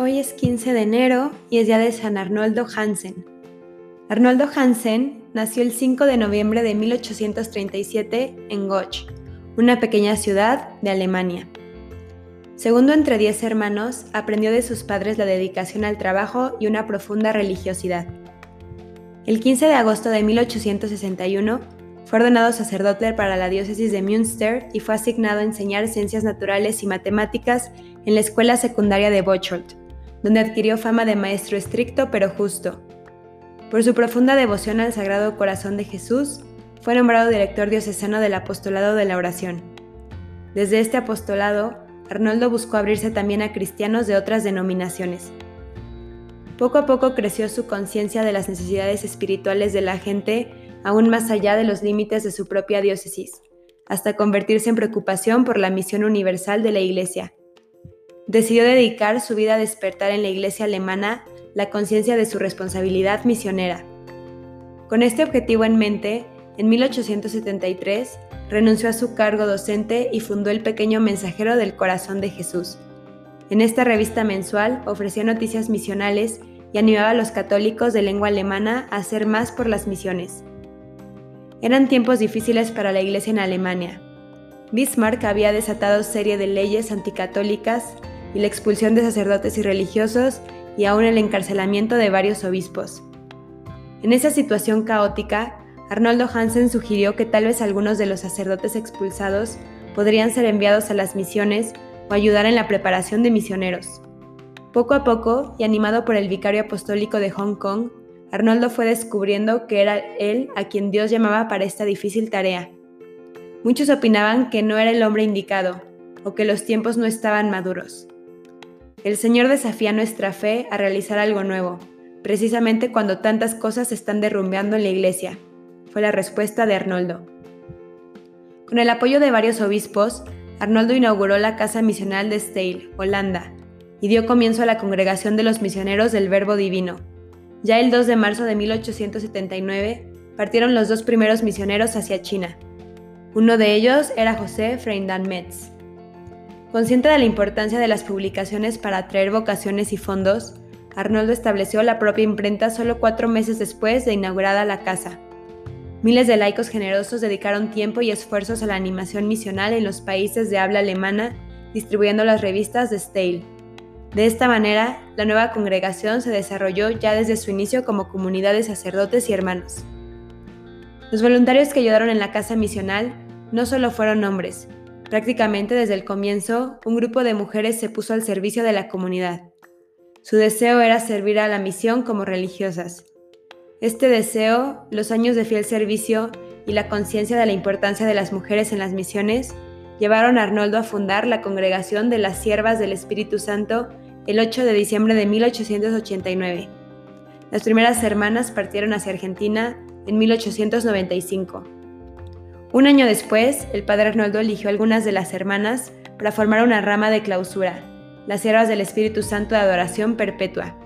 Hoy es 15 de enero y es día de San Arnoldo Hansen. Arnoldo Hansen nació el 5 de noviembre de 1837 en Goch, una pequeña ciudad de Alemania. Segundo entre diez hermanos, aprendió de sus padres la dedicación al trabajo y una profunda religiosidad. El 15 de agosto de 1861 fue ordenado sacerdote para la diócesis de Münster y fue asignado a enseñar ciencias naturales y matemáticas en la escuela secundaria de Bocholt, donde adquirió fama de maestro estricto pero justo. Por su profunda devoción al Sagrado Corazón de Jesús, fue nombrado director diocesano del apostolado de la oración. Desde este apostolado, Arnoldo buscó abrirse también a cristianos de otras denominaciones. Poco a poco creció su conciencia de las necesidades espirituales de la gente aún más allá de los límites de su propia diócesis, hasta convertirse en preocupación por la misión universal de la Iglesia, decidió dedicar su vida a despertar en la iglesia alemana la conciencia de su responsabilidad misionera. Con este objetivo en mente, en 1873 renunció a su cargo docente y fundó el pequeño Mensajero del Corazón de Jesús. En esta revista mensual ofrecía noticias misionales y animaba a los católicos de lengua alemana a hacer más por las misiones. Eran tiempos difíciles para la iglesia en Alemania. Bismarck había desatado serie de leyes anticatólicas y la expulsión de sacerdotes y religiosos y aún el encarcelamiento de varios obispos. En esa situación caótica, Arnoldo Hansen sugirió que tal vez algunos de los sacerdotes expulsados podrían ser enviados a las misiones o ayudar en la preparación de misioneros. Poco a poco, y animado por el vicario apostólico de Hong Kong, Arnoldo fue descubriendo que era él a quien Dios llamaba para esta difícil tarea. Muchos opinaban que no era el hombre indicado, o que los tiempos no estaban maduros. El Señor desafía nuestra fe a realizar algo nuevo, precisamente cuando tantas cosas se están derrumbeando en la iglesia, fue la respuesta de Arnoldo. Con el apoyo de varios obispos, Arnoldo inauguró la Casa Misional de Steyl, Holanda, y dio comienzo a la Congregación de los Misioneros del Verbo Divino. Ya el 2 de marzo de 1879 partieron los dos primeros misioneros hacia China. Uno de ellos era José Freindan Metz. Consciente de la importancia de las publicaciones para atraer vocaciones y fondos, Arnoldo estableció la propia imprenta solo cuatro meses después de inaugurada la casa. Miles de laicos generosos dedicaron tiempo y esfuerzos a la animación misional en los países de habla alemana, distribuyendo las revistas de Steyl. De esta manera, la nueva congregación se desarrolló ya desde su inicio como comunidad de sacerdotes y hermanos. Los voluntarios que ayudaron en la casa misional no solo fueron hombres, Prácticamente desde el comienzo, un grupo de mujeres se puso al servicio de la comunidad. Su deseo era servir a la misión como religiosas. Este deseo, los años de fiel servicio y la conciencia de la importancia de las mujeres en las misiones llevaron a Arnoldo a fundar la Congregación de las Siervas del Espíritu Santo el 8 de diciembre de 1889. Las primeras hermanas partieron hacia Argentina en 1895. Un año después, el padre Arnoldo eligió algunas de las hermanas para formar una rama de clausura, las siervas del Espíritu Santo de Adoración Perpetua.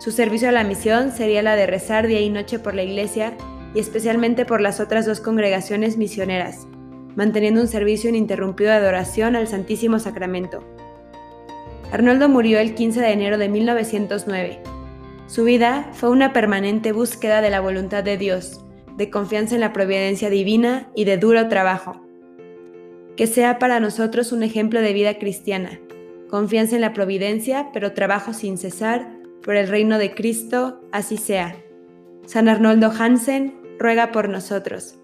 Su servicio a la misión sería la de rezar día y noche por la iglesia y especialmente por las otras dos congregaciones misioneras, manteniendo un servicio ininterrumpido de adoración al Santísimo Sacramento. Arnoldo murió el 15 de enero de 1909. Su vida fue una permanente búsqueda de la voluntad de Dios, de confianza en la providencia divina y de duro trabajo. Que sea para nosotros un ejemplo de vida cristiana, confianza en la providencia, pero trabajo sin cesar por el reino de Cristo, así sea. San Arnoldo Hansen ruega por nosotros.